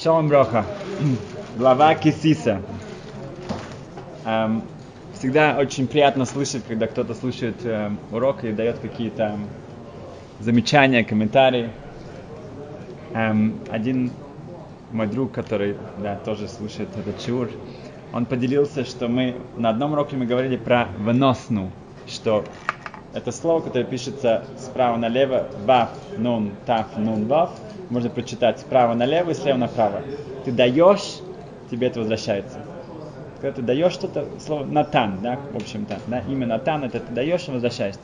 Шалом Броха. Глава Кисиса. Эм, всегда очень приятно слышать, когда кто-то слушает э, урок и дает какие-то замечания, комментарии. Эм, один мой друг, который да, тоже слушает этот чур, он поделился, что мы на одном уроке мы говорили про выносну, что это слово, которое пишется справа налево, ваф, нун, таф, нун, ваф, можно прочитать справа налево и слева направо. Ты даешь, тебе это возвращается. Когда ты даешь что-то, слово Натан, да, в общем-то, да, имя Натан, это ты даешь и возвращаешься.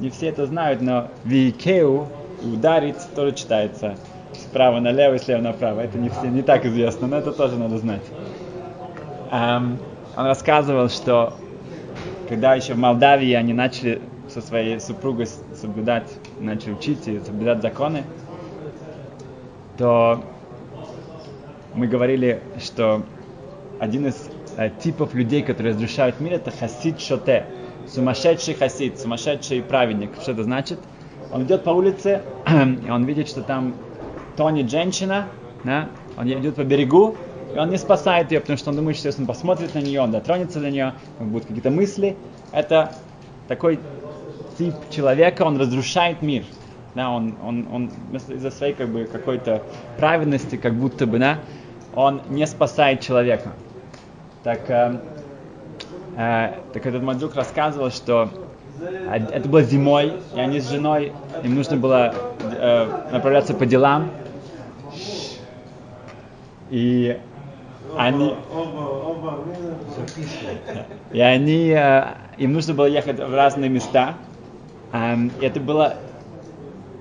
Не все это знают, но викеу, ударить, тоже читается справа налево и слева направо. Это не, все, не так известно, но это тоже надо знать. Um, он рассказывал, что когда еще в Молдавии они начали со своей супругой соблюдать, начали учить и соблюдать законы, то мы говорили, что один из э, типов людей, которые разрушают мир, это хасид шоте, сумасшедший хасид, сумасшедший праведник. Что это значит? Он идет по улице, и он видит, что там тонет женщина, да? он идет по берегу, и он не спасает ее, потому что он думает, что если он посмотрит на нее, он дотронется до нее, будут какие-то мысли. Это такой тип человека, он разрушает мир. Да, он, он, он из-за своей как бы какой-то праведности, как будто бы, да, он не спасает человека. Так, э, э, так этот друг рассказывал, что это было зимой, и они с женой, им нужно было э, направляться по делам. И они, и они, э, им нужно было ехать в разные места. Um, это было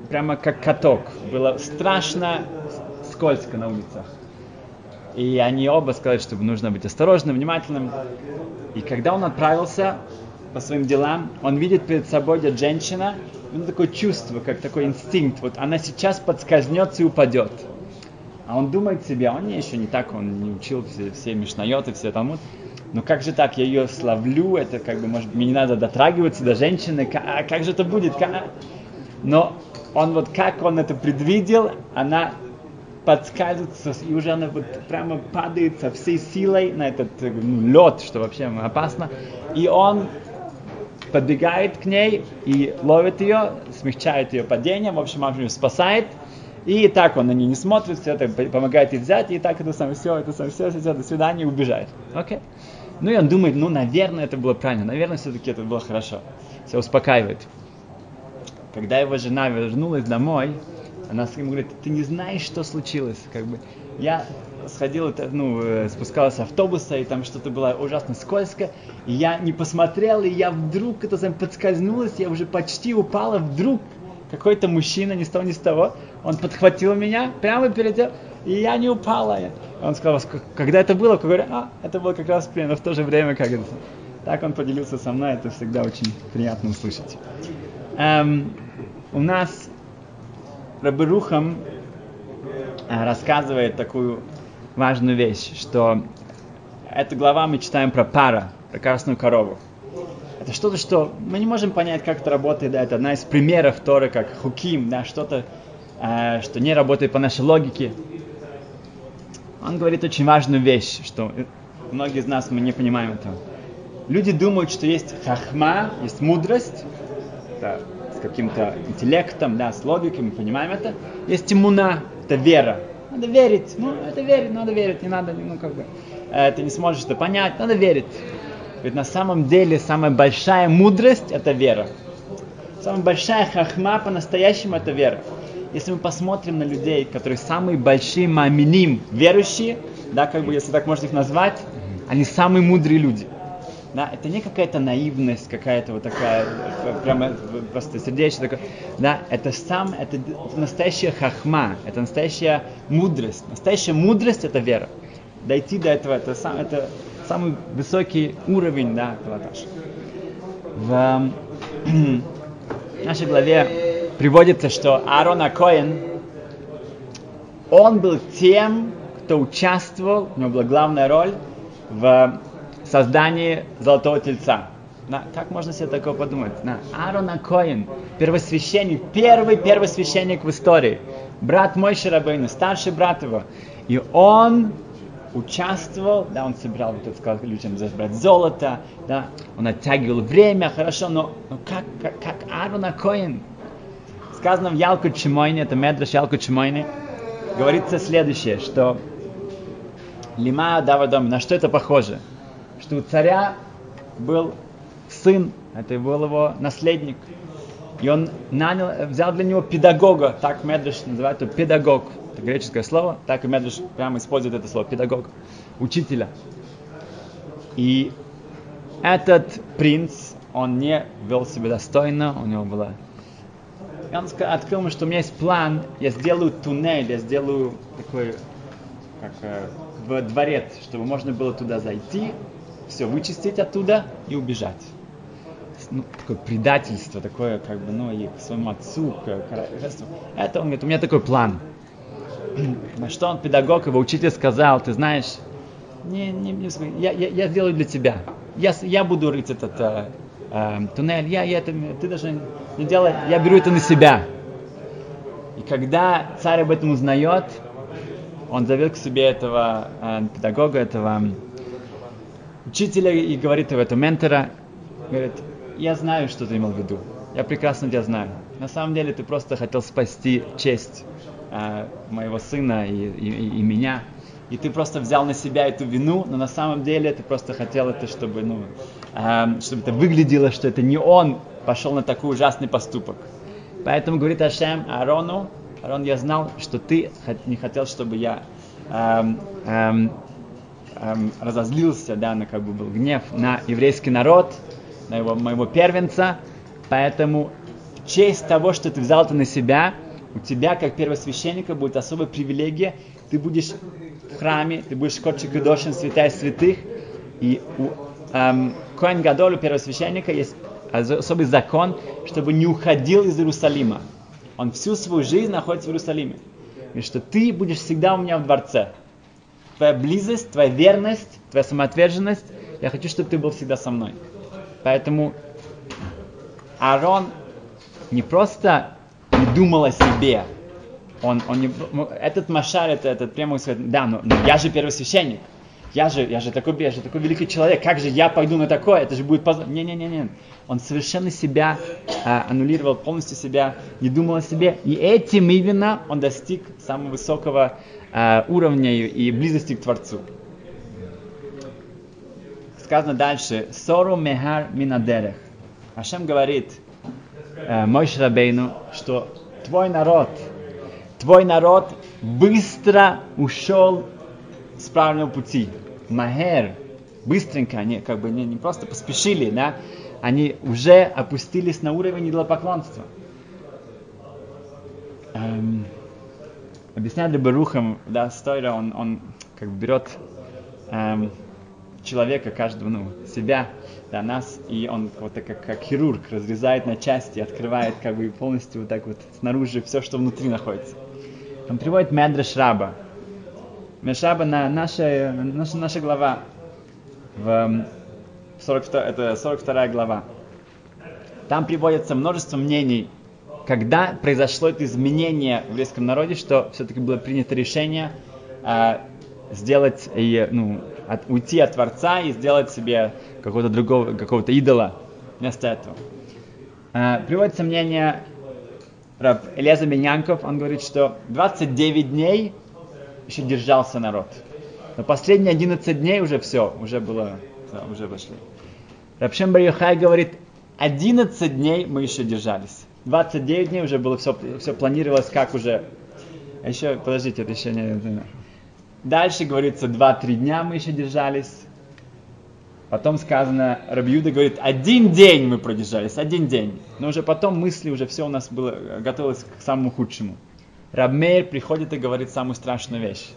прямо как каток. Было страшно скользко на улицах. И они оба сказали, что нужно быть осторожным, внимательным. И когда он отправился по своим делам, он видит перед собой идет женщина, ну, такое чувство, как такой инстинкт, вот она сейчас подскользнется и упадет. А он думает себе, он не еще не так, он не учил все, все мишнайоты, все Талмуд. Но как же так, я ее славлю, это как бы, может, мне не надо дотрагиваться до женщины, как, как же это будет? Как? Но он вот как он это предвидел, она подскальзывается, и уже она вот прямо падает со всей силой на этот ну, лед, что вообще опасно. И он подбегает к ней и ловит ее, смягчает ее падение, в общем, он ее спасает. И так он на нее не смотрит, все это помогает ей взять, и так это самое все, это самое все, все, все, до свидания, и убежает. Окей? Okay? Ну и он думает, ну, наверное, это было правильно, наверное, все-таки это было хорошо. Все успокаивает. Когда его жена вернулась домой, она ему говорит, ты не знаешь, что случилось. Как бы, я сходил, ну, э, спускалась с автобуса, и там что-то было ужасно скользко, и я не посмотрел, и я вдруг это сам подскользнулась, я уже почти упала, вдруг какой-то мужчина, ни с того, ни с того, он подхватил меня прямо перед тем, и я не упала. Он сказал, когда это было, я говорю, а, это было как раз примерно в то же время, как это. Так он поделился со мной, это всегда очень приятно услышать. Эм, у нас Рабырухам э, рассказывает такую важную вещь, что эту глава мы читаем про пара, про красную корову. Это что-то, что мы не можем понять, как это работает. Да, это одна из примеров Торы, как хуким, да, что-то, э, что не работает по нашей логике. Он говорит очень важную вещь, что многие из нас мы не понимаем этого. Люди думают, что есть хахма, есть мудрость, да, с каким-то интеллектом, да, с логикой, мы понимаем это. Есть иммуна, это вера. Надо верить, ну, это верить, надо верить, не надо, ну, как бы, э, ты не сможешь это понять, надо верить. Ведь на самом деле самая большая мудрость – это вера. Самая большая хахма по-настоящему – это вера. Если мы посмотрим на людей, которые самые большие маминим, верующие, да, как бы, если так можно их назвать, они самые мудрые люди – да, это не какая-то наивность, какая-то вот такая, прямо просто сердечная, такая, да, это сам, это, настоящая хахма, это настоящая мудрость. Настоящая мудрость это вера. Дойти до этого, это, сам, это самый высокий уровень, да, пилотаж. В нашей главе приводится, что Аарон Акоин, он был тем, кто участвовал, у него была главная роль в создании Золотого Тельца. На, как можно себе такое подумать? На, Аарон Коин, первосвященник, первый первосвященник в истории. брат мой Шарабейну, старший брат его. И он участвовал, да, он собирал, вот это сказал людям забрать золото, да, он оттягивал время, хорошо, но, но как, как, как Аарон Акоин, сказано в Ялку Чимойне, это Медраш Ялку Чимойне, говорится следующее, что Лима Дава Дом, на что это похоже? Что у царя был сын, это был его наследник, и он нанял, взял для него педагога, так Медреш называет его педагог, это греческое слово, так и Медреш прямо использует это слово, педагог, учителя. И этот принц, он не вел себя достойно, у него было... И он открыл мне, что у меня есть план, я сделаю туннель, я сделаю такой, как э, в дворец, чтобы можно было туда зайти, все вычистить оттуда и убежать ну, такое предательство, такое, как бы, ну, и к своему отцу, к королевству. Это он говорит, у меня такой план. На что он, педагог, его учитель сказал, ты знаешь, не, не, не я, я, я сделаю для тебя. Я, я буду рыть этот э, э, туннель, я, я это, ты даже не делай, я беру это на себя. И когда царь об этом узнает, он зовет к себе этого э, педагога, этого учителя и говорит об этом ментора, говорит, я знаю, что ты имел в виду. Я прекрасно тебя знаю. На самом деле ты просто хотел спасти честь э, моего сына и, и, и меня. И ты просто взял на себя эту вину, но на самом деле ты просто хотел это, чтобы, ну, э, чтобы это выглядело, что это не он пошел на такой ужасный поступок. Поэтому говорит Ашем Аарону, Аарон, я знал, что ты не хотел, чтобы я эм, эм, эм, разозлился, да, на как бы был гнев на еврейский народ, на его, моего первенца, поэтому в честь того, что ты взял это на себя, у тебя, как первосвященника, будет особая привилегия, ты будешь в храме, ты будешь Кодчик и Дошин, святая святых, и у эм, Коэн Гадолу, первосвященника, есть особый закон, чтобы не уходил из Иерусалима. Он всю свою жизнь находится в Иерусалиме. И что ты будешь всегда у меня в дворце. Твоя близость, твоя верность, твоя самоотверженность, я хочу, чтобы ты был всегда со мной. Поэтому Аарон не просто не думал о себе, он, он не, этот Машар, это, этот прямо сказать, да, но, но я же первосвященник, я же, я же такой, я же такой великий человек, как же я пойду на такое, это же будет позор. Не-не-не-не, он совершенно себя а, аннулировал, полностью себя, не думал о себе, и этим именно он достиг самого высокого а, уровня и близости к Творцу сказано дальше, Сору Мехар Минадерех. Ашем говорит э, Мой Шрабейну, что твой народ, твой народ быстро ушел с правильного пути. Махер, быстренько, они как бы не, не просто поспешили, да, они уже опустились на уровень идолопоклонства. Эм, объясняет Барухам, да, Стойра, он, он как бы берет эм, человека, каждого, ну, себя, да, нас, и он вот так как, как хирург разрезает на части, открывает как бы полностью вот так вот снаружи все, что внутри находится. Он приводит Медреш Раба. Медреш Раба на наша, наша, наша глава, в 42, это 42 глава. Там приводится множество мнений, когда произошло это изменение в еврейском народе, что все-таки было принято решение а, сделать, ну, от, уйти от Творца и сделать себе какого-то другого, какого-то идола вместо этого. А, приводится мнение Раб Элеза Бенянков, он говорит, что 29 дней еще держался народ. Но последние 11 дней уже все, уже было, да, уже вошли. Рабшем Бар говорит, 11 дней мы еще держались. 29 дней уже было все, все планировалось, как уже... А еще, подождите, это еще не... Дальше говорится, 2-3 дня мы еще держались. Потом сказано, Рабиуда говорит, один день мы продержались, один день. Но уже потом мысли, уже все у нас было, готовилось к самому худшему. Рабмейр приходит и говорит самую страшную вещь.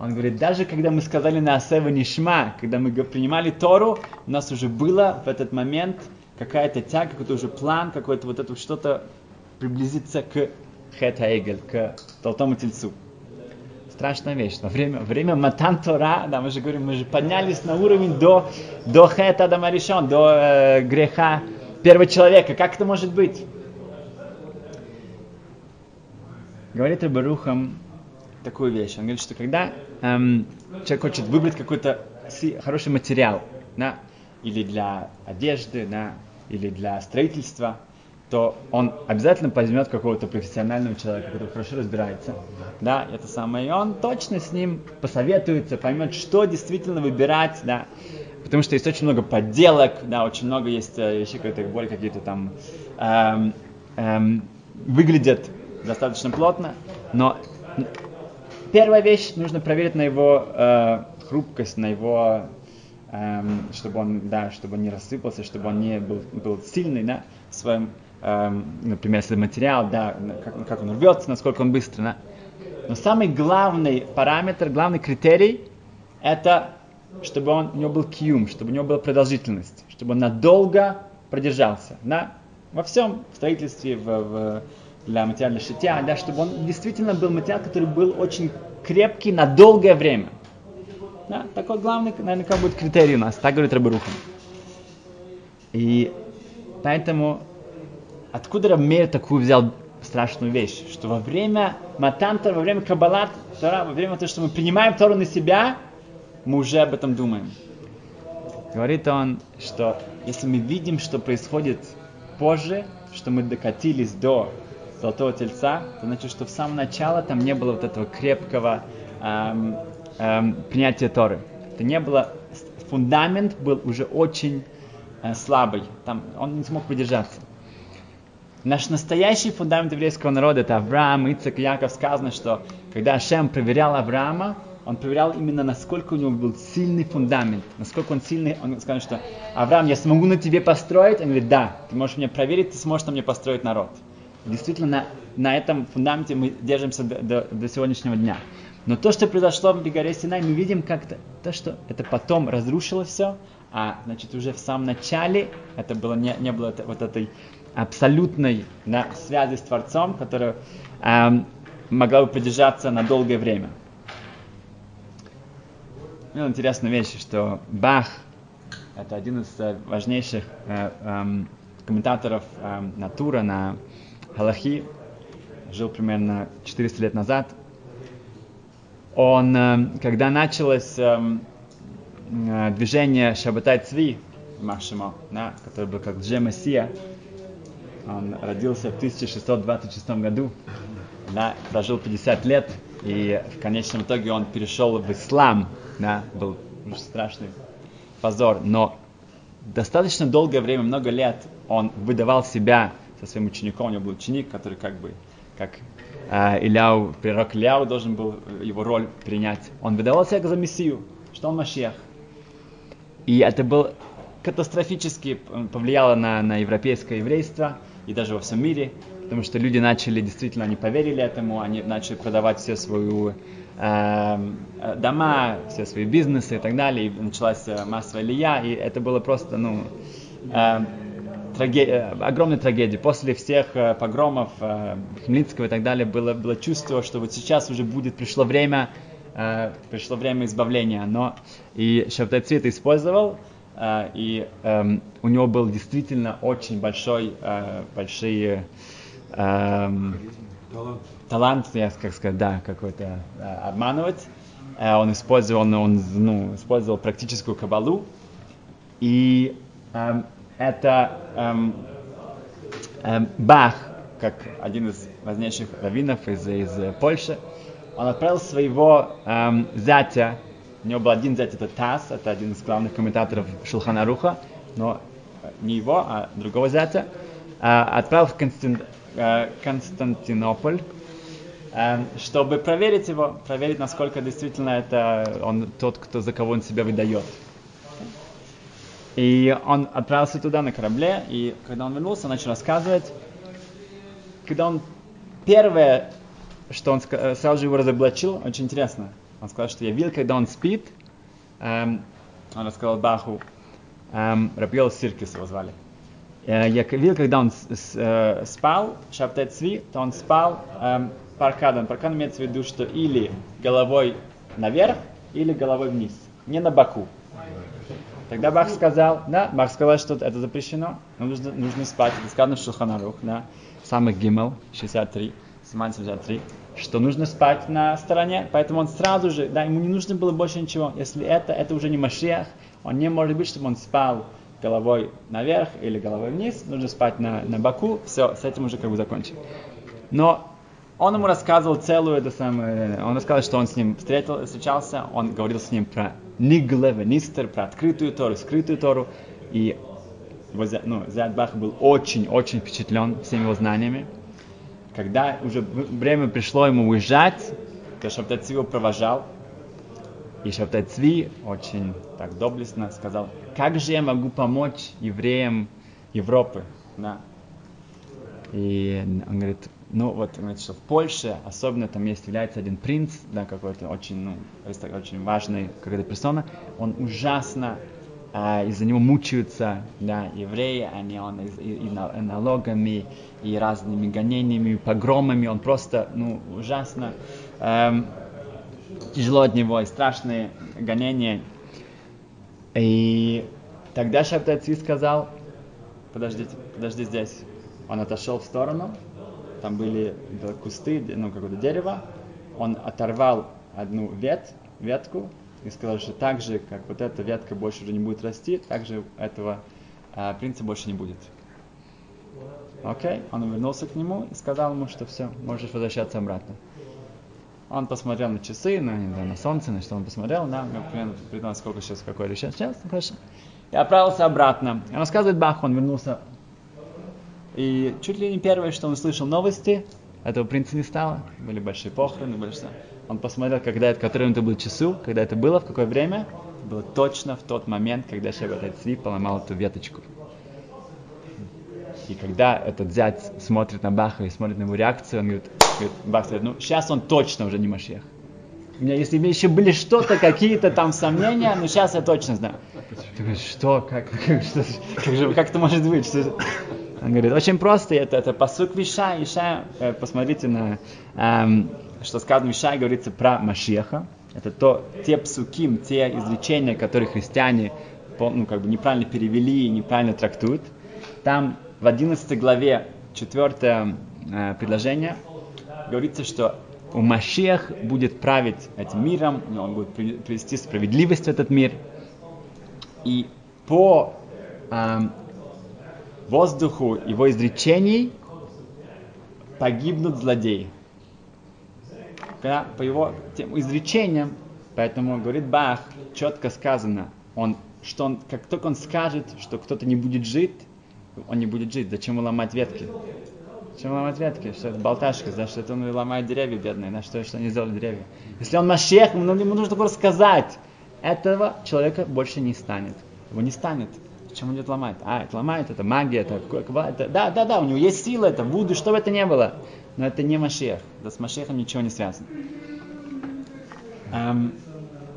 Он говорит, даже когда мы сказали на Асева Нишма, когда мы принимали Тору, у нас уже было в этот момент какая-то тяга, какой-то уже план, какой-то вот это что-то приблизиться к Хет к Толтому Тельцу страшная вещь. Во время, время Матан Тора, да, мы же говорим, мы же поднялись на уровень до, до Хета Дамаришон, до э, греха первого человека. Как это может быть? Говорит Рабарухам такую вещь. Он говорит, что когда эм, человек хочет выбрать какой-то хороший материал, да, или для одежды, да, или для строительства, то он обязательно возьмет какого-то профессионального человека, который хорошо разбирается. Да, это самое. И он точно с ним посоветуется, поймет, что действительно выбирать, да. Потому что есть очень много подделок, да, очень много есть э, вещей, которые более какие-то там эм, эм, выглядят достаточно плотно, но первая вещь нужно проверить на его э, хрупкость, на его эм, чтобы он, да, чтобы он не рассыпался, чтобы он не был, был сильный, да, в своем, эм, например, если материал, да, как, как он рвется, насколько он быстро, да. Но самый главный параметр, главный критерий, это чтобы он, у него был кьюм, чтобы у него была продолжительность, чтобы он надолго продержался, да, во всем, в строительстве, в, в, для материального шитья, да, чтобы он действительно был материал, который был очень крепкий на долгое время. Да, такой главный, наверное, как будет критерий у нас, так говорит Рабарухан. И поэтому откуда Раммер такую взял страшную вещь, что во время Матанта, во время Каббалат, Тора, во время того, что мы принимаем Тору на себя, мы уже об этом думаем. Говорит он, что если мы видим, что происходит позже, что мы докатились до Золотого Тельца, то значит, что в самом начале там не было вот этого крепкого эм, эм, принятия Торы. Это не было, фундамент был уже очень э, слабый, там он не смог продержаться. Наш настоящий фундамент еврейского народа это Авраам, Ицек, Яков. Сказано, что когда Ашем проверял Авраама, он проверял именно, насколько у него был сильный фундамент, насколько он сильный. Он сказал, что Авраам, я смогу на тебе построить? Он говорит, да, ты можешь мне проверить, ты сможешь на мне построить народ. Действительно, на, на этом фундаменте мы держимся до, до, до сегодняшнего дня. Но то, что произошло в горе Синай, мы видим как-то, то, что это потом разрушило все, а значит уже в самом начале это было не, не было вот этой абсолютной да, связи с Творцом, которая эм, могла бы продержаться на долгое время. Ну, интересная вещь, что Бах это один из э, важнейших э, э, комментаторов э, натура на Галахи, жил примерно 400 лет назад. Он, э, когда началось эм, э, движение Шабатай Цви, Машимо, да, который был как Джемасия, он родился в 1626 году, да, прожил 50 лет, и в конечном итоге он перешел в ислам, да, был страшный позор, но достаточно долгое время, много лет он выдавал себя со своим учеником, у него был ученик, который как бы, как э, Иляу, пророк Иляу должен был его роль принять. Он выдавал себя за Мессию, что он Машех. И это был катастрофически повлияло на, на европейское еврейство и даже во всем мире, потому что люди начали, действительно, они поверили этому, они начали продавать все свои э, дома, все свои бизнесы и так далее, и началась массовая лия, и это было просто, ну, э, траге... Э, огромной трагедии. После всех э, погромов э, Хмельницкого и так далее было, было чувство, что вот сейчас уже будет, пришло время, пришло время избавления. Но и Шабтай Цвет использовал, и э, у него был действительно очень большой, большие э, талант, я как сказать, да, какой-то обманывать. Он использовал, он ну, использовал практическую кабалу. И э, это эм, эм, Бах, как один из важнейших раввинов из, из Польши, он отправил своего эм, зятя, у него был один зять, это Тас, это один из главных комментаторов Шулханаруха, но не его, а другого зятя, э, отправил в Константин, э, Константинополь, э, чтобы проверить его, проверить, насколько действительно это он тот, кто за кого он себя выдает. И он отправился туда на корабле, и когда он вернулся, начал рассказывать. Когда он первое, что он э, сразу же его разоблачил, очень интересно. Он сказал, что я видел, когда он спит, эм, он рассказал Баху, эм, Рабиол Сиркис его звали. Э, я видел, когда он с, с, э, спал, Шабтай Цви, то он спал эм, паркадом. Паркад имеется в виду, что или головой наверх, или головой вниз, не на боку. Тогда Бах сказал, да, Бах сказал, что это запрещено, но нужно, нужно спать. Это сказано в Шуханарух, да, самых Гимел, 63, Саманцев 3, что нужно спать на стороне, поэтому он сразу же, да, ему не нужно было больше ничего. Если это, это уже не Машиах, он не может быть, чтобы он спал головой наверх или головой вниз, нужно спать на, на боку, все, с этим уже как бы закончим. Но он ему рассказывал целую это самое, он рассказал, что он с ним встретил, встречался, он говорил с ним про Ниглеве, Нистер, про открытую Тору, скрытую Тору, и его, ну, Зяд Бах был очень-очень впечатлен всеми его знаниями. Когда уже время пришло ему уезжать, то Шабтай его провожал, и Цви очень так доблестно сказал, как же я могу помочь евреям Европы? Да. И он говорит, ну вот, говорит, что в Польше особенно там есть, является один принц, да, какой-то очень, ну, очень важный какая-то персона, он ужасно а, из-за него мучаются да, евреи, они он и, и, и налогами, и разными гонениями, погромами, он просто ну, ужасно эм, тяжело от него, и страшные гонения. И тогда Шабтайци сказал, подождите, подожди здесь. Он отошел в сторону, там были кусты, ну, какое-то дерево, он оторвал одну ветвь, ветку, и сказал, что так же, как вот эта ветка больше уже не будет расти, так же этого а, принца больше не будет. Окей, okay. он вернулся к нему и сказал ему, что все, можешь возвращаться обратно. Он посмотрел на часы, на, на, на солнце, на что он посмотрел, да, примерно придумал, сколько сейчас, какой сейчас, сейчас, хорошо. И отправился обратно. И рассказывает Бах, он вернулся. И чуть ли не первое, что он услышал новости, этого принца не стало. Были большие похороны, что он посмотрел, когда это, который это был часу, когда это было, в какое время. было точно в тот момент, когда Шебет Цви поломал эту веточку. И когда этот зять смотрит на Баха и смотрит на его реакцию, он говорит, говорит Бах говорит, ну сейчас он точно уже не Машех. У меня, если бы еще были что-то, какие-то там сомнения, но сейчас я точно знаю. Ты говоришь, что, как, как, что, как, же, как это может быть? Что, он говорит, очень просто, это, это посук Виша, Иша, э, посмотрите на, эм, что сказано в Иша, говорится про Машеха. Это то, те псуким, те изречения, которые христиане ну, как бы неправильно перевели и неправильно трактуют. Там в 11 главе, четвертое э, предложение, говорится, что у Машех будет править этим миром, он будет привести справедливость в этот мир. И по э, воздуху его изречений погибнут злодеи. Когда по его тем изречениям, поэтому говорит Бах, четко сказано, он, что он, как только он скажет, что кто-то не будет жить, он не будет жить. Зачем ломать ветки? Зачем ломать ветки? Что это болташка, за что это он ломает деревья бедные, на что, что они сделали деревья. Если он машех, ему нужно только рассказать. Этого человека больше не станет. Его не станет. Чем он идет ломать? А, это ломает, это магия, это, это да, да, да, у него есть сила, это вуду, что бы это ни было. Но это не Машех. Да с Машехом ничего не связано. Эм,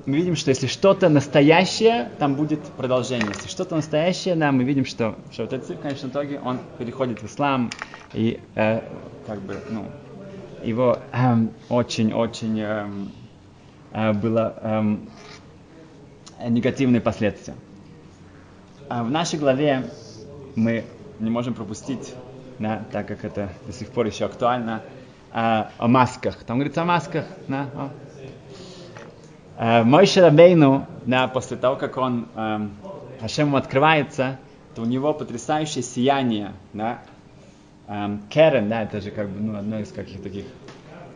мы видим, что если что-то настоящее, там будет продолжение. Если что-то настоящее, да, мы видим, что, что вот этот в конечном итоге, он переходит в ислам, и э, как бы, ну, его очень-очень эм, э, было эм, негативные последствия. А в нашей главе мы не можем пропустить, да, так как это до сих пор еще актуально, а, о масках. Там говорится о масках. Да, о. А, мой Шарабейну, да, после того, как он, а, Хашем ему открывается, то у него потрясающее сияние, да, а, Керен, да, это же как бы, ну, одно из каких-то таких,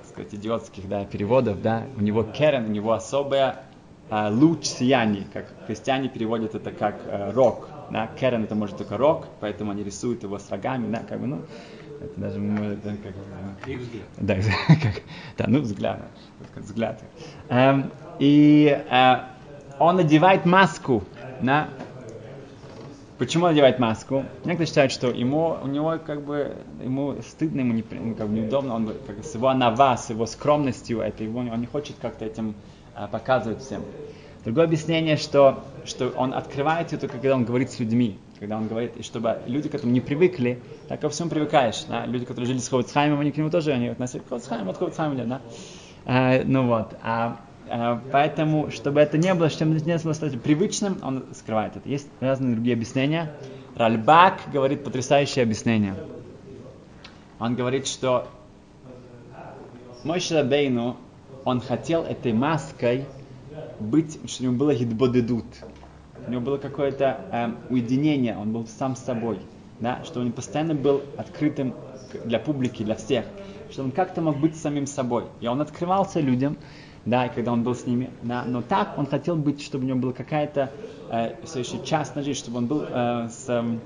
сказать, идиотских, да, переводов, да, у него Керен, у него особая а, луч сияний, как христиане переводят это как а, рок. Да? Керен это может только рок, поэтому они рисуют его с рогами, да, как бы, ну, это даже может, как, Их взгляд. Да, как, да, ну, взгляд, взгляд. Эм, и э, он надевает маску, да, Почему он надевает маску? Некоторые считают, что ему, у него как бы, ему стыдно, ему не, как бы неудобно, он как, с его анава, с его скромностью, это его, он не хочет как-то этим а, показывать всем. Другое объяснение, что, что он открывает это, когда он говорит с людьми. Когда он говорит, и чтобы люди, к этому не привыкли, так ко всему привыкаешь. Да? Люди, которые жили с Ховицхаймом, они к нему тоже они относятся к Ховицхайму, от Ховицхайма да? А, ну вот. А, а, поэтому, чтобы это не было, чтобы не было стать привычным, он скрывает это. Есть разные другие объяснения. Ральбак говорит потрясающее объяснение. Он говорит, что мой Шрабейну, он хотел этой маской быть, что у него было гидбодедут. У него было какое-то э, уединение, он был сам с собой. Да, что он постоянно был открытым для публики, для всех. Что он как-то мог быть самим собой. И он открывался людям, да, и когда он был с ними, да, но так он хотел быть, чтобы у него была какая-то э, все еще частная жизнь, чтобы он был э, с э,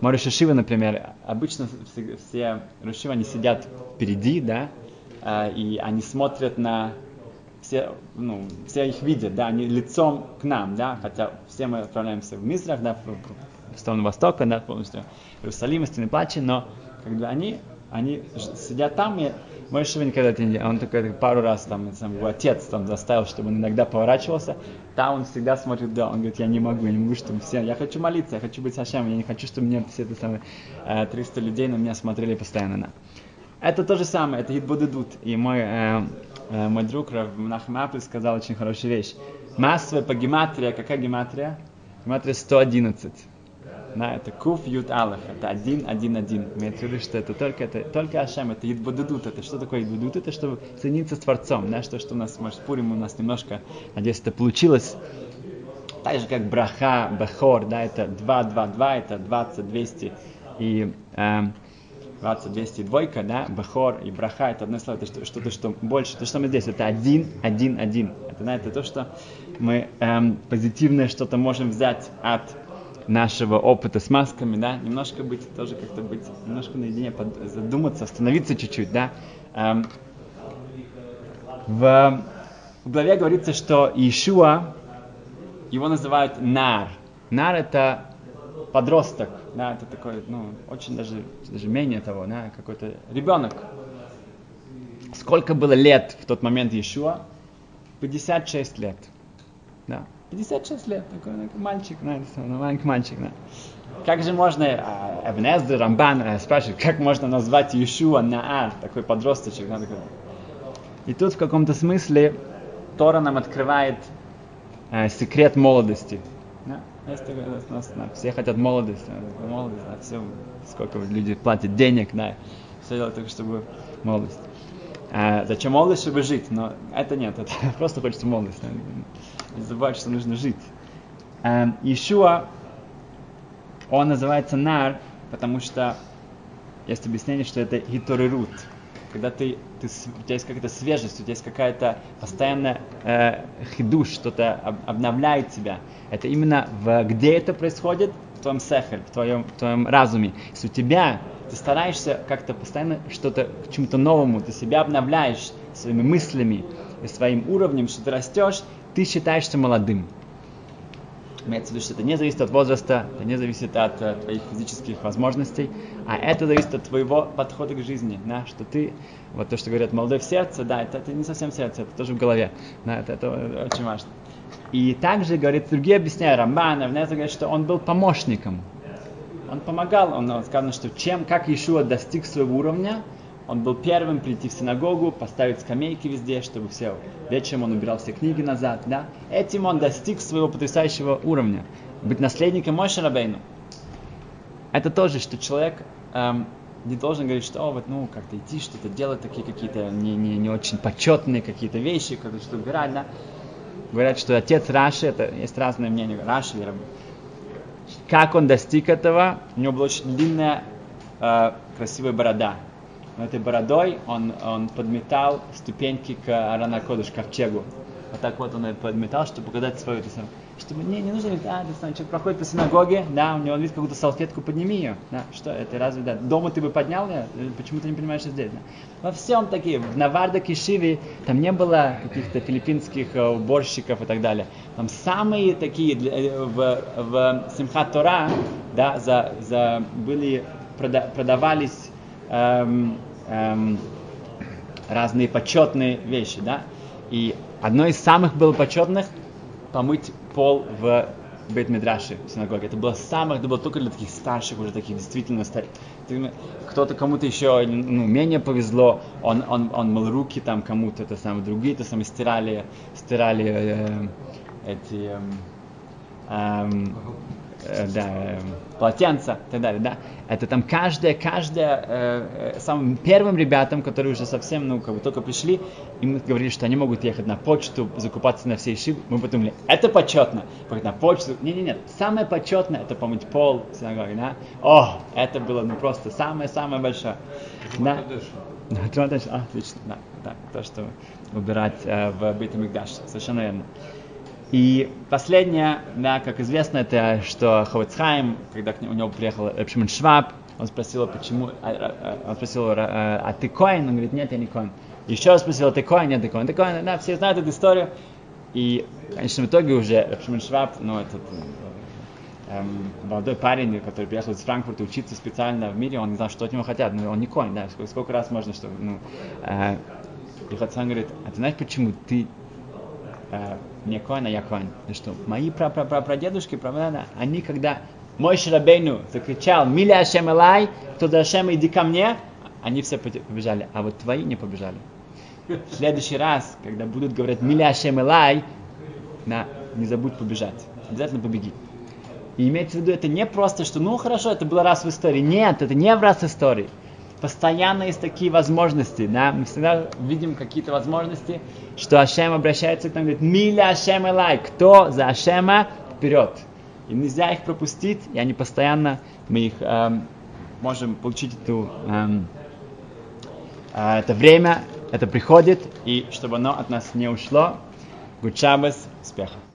Мориша Шива, например, обычно все, все Рушива, они сидят впереди, да, и они смотрят на все, ну, все их видят, да, они лицом к нам, да, хотя все мы отправляемся в Мизрах, да, в, в сторону Востока, да, полностью Иерусалим, Стены Плачи, но когда они, они сидят там, и мой не Он такой пару раз там, сам, его отец там заставил, чтобы он иногда поворачивался. Там он всегда смотрит, да, он говорит, я не могу, я не могу, чтобы все, я хочу молиться, я хочу быть Хашем, я не хочу, чтобы мне все это самые 300 людей на меня смотрели постоянно. На. Это то же самое, это идут И мой, э, э, мой друг Нахм Апли сказал очень хорошую вещь. Массовая по гематрия, какая гематрия? Гематрия 111 да, это куф ют алеф, это один, один, один. Имеется в виду, что это только, это только Ашем, это идбудудут. Это что такое идбудудут? Это чтобы соединиться с Творцом, да, что, что у нас, может, Пурим у нас немножко, надеюсь, это получилось. Так же, как браха, бахор, да, это 2, 2, 2, это 20, 200 и э, 20, 200 двойка, да, бахор и браха, это одно слово, это что-то, что больше. То, что мы здесь, это один, один, один. Это, да, это то, что мы эм, позитивное что-то можем взять от нашего опыта с масками, да, немножко быть, тоже как-то быть, немножко наедине, под, задуматься, остановиться чуть-чуть, да. Эм, в, в главе говорится, что Иешуа, его называют Нар. Нар это подросток, да, это такой, ну, очень даже, даже менее того, да, какой-то ребенок. Сколько было лет в тот момент Иешуа? 56 лет. Да. 56 лет, такой, такой мальчик, да, маленький мальчик, да. Как же можно, э, Эбнездер, Рамбан э, спрашивает, как можно назвать Иешуа Наар, такой подросточек, да, такой. И тут в каком-то смысле Тора нам открывает э, секрет молодости. У нас, да, все хотят молодость, молодость, да, все, сколько люди платят денег, да, все делают только, чтобы молодость. А, зачем молодость, чтобы жить? Но это нет, это просто хочется молодость. Не забывать, что нужно жить. Эм, Ишуа, он называется нар, потому что есть объяснение, что это гиторирут. Когда ты, ты, у тебя есть какая-то свежесть, у тебя есть какая-то постоянная э, хидуш, что-то об, обновляет тебя. Это именно в, где это происходит? В твоем сехель, в твоем, в твоем разуме. Если у тебя ты стараешься как-то постоянно что-то к чему-то новому, ты себя обновляешь своими мыслями и своим уровнем, что ты растешь, ты считаешься молодым. Имеется в виду, что это не зависит от возраста, это не зависит от uh, твоих физических возможностей, а это зависит от твоего подхода к жизни, да, что ты, вот то, что говорят, молодой в сердце, да, это, это не совсем сердце, это тоже в голове, да, это, это очень важно. И также, говорит, другие объясняют, Рамбан, Авнеза говорит, что он был помощником, он помогал, он сказано, что чем, как Иешуа достиг своего уровня, он был первым прийти в синагогу, поставить скамейки везде, чтобы все вечером он убирал все книги назад. Да? Этим он достиг своего потрясающего уровня. Быть наследником Моше Рабейну. Это тоже, что человек эм, не должен говорить, что, вот, ну, как-то идти, что-то делать, такие какие-то не, не, не очень почетные какие-то вещи, как-то что убирать, да. Говорят, что отец Раши, это есть разные мнения, Раши, как он достиг этого, у него была очень длинная, э, красивая борода этой бородой он, он подметал ступеньки к Аранакодыш, ковчегу. Вот так вот он подметал, чтобы показать свою, то чтобы не, не нужно, а, ты человек проходит по синагоге, да, у него видит какую-то салфетку, подними ее, да, что это, разве, да, дома ты бы поднял ее, почему ты не понимаешь, что здесь, да. Во всем такие, в Наварда Кишиве там не было каких-то филиппинских э, уборщиков и так далее, там самые такие, э, в, в Симхат Тора, да, за, за, были, прода, продавались эм, эм, разные почетные вещи, да. И одно из самых было почетных помыть пол в Бейт Мидраши в синагоге. Это было самое, это было только для таких старших, уже таких действительно старых. Кто-то кому-то еще ну, менее повезло, он, он, он мыл руки там кому-то, это самое, другие это самое стирали, стирали э, эти э, э, э, да, э, полотенца и так далее, да. Это там каждая, каждая, э, э, самым первым ребятам, которые уже совсем, ну, как бы только пришли, им говорили, что они могут ехать на почту, закупаться на все шибы. Мы подумали, это почетно, поехать на почту. Не, не, нет, самое почетное это помыть пол в синагоге, да. О, это было ну просто самое-самое большое. Да. Да, а, отлично, да, да, то, что убирать э, в Бейтамикдаш, совершенно верно. И последнее, да, как известно, это что Ховецхайм, когда у него приехал Эпшимон Шваб, он спросил, почему, а, а, он спросил, а ты коин? Он говорит, нет, я не коин. Еще раз спросил, ты коин? Нет, ты коин. Ты коин, да, все знают эту историю. И, конечно, в итоге уже Эпшимон Шваб, ну, этот эм, молодой парень, который приехал из Франкфурта учиться специально в мире, он не знал, что от него хотят, но он не коин, да, сколько, сколько раз можно, что, ну, э, и Хацан говорит, а ты знаешь, почему ты э, не Коэн, а я Коэн. Ну что, мои прапрадедушки, прадеды, они когда мой Шрабейну закричал «Миля Ашем Элай», кто за Ашем иди ко мне, они все побежали, а вот твои не побежали. В следующий раз, когда будут говорить «Миля Ашем Элай», на, не забудь побежать. Обязательно побеги. И имеется в виду, это не просто, что ну хорошо, это было раз в истории. Нет, это не в раз в истории постоянно есть такие возможности, да, мы всегда видим какие-то возможности, что Ашем обращается к нам и говорит, миля Ашем Элай, кто за Ашема вперед. И нельзя их пропустить, и они постоянно, мы их эм, можем получить эту, эм, э, это время, это приходит, и чтобы оно от нас не ушло, Гудшабас, успеха.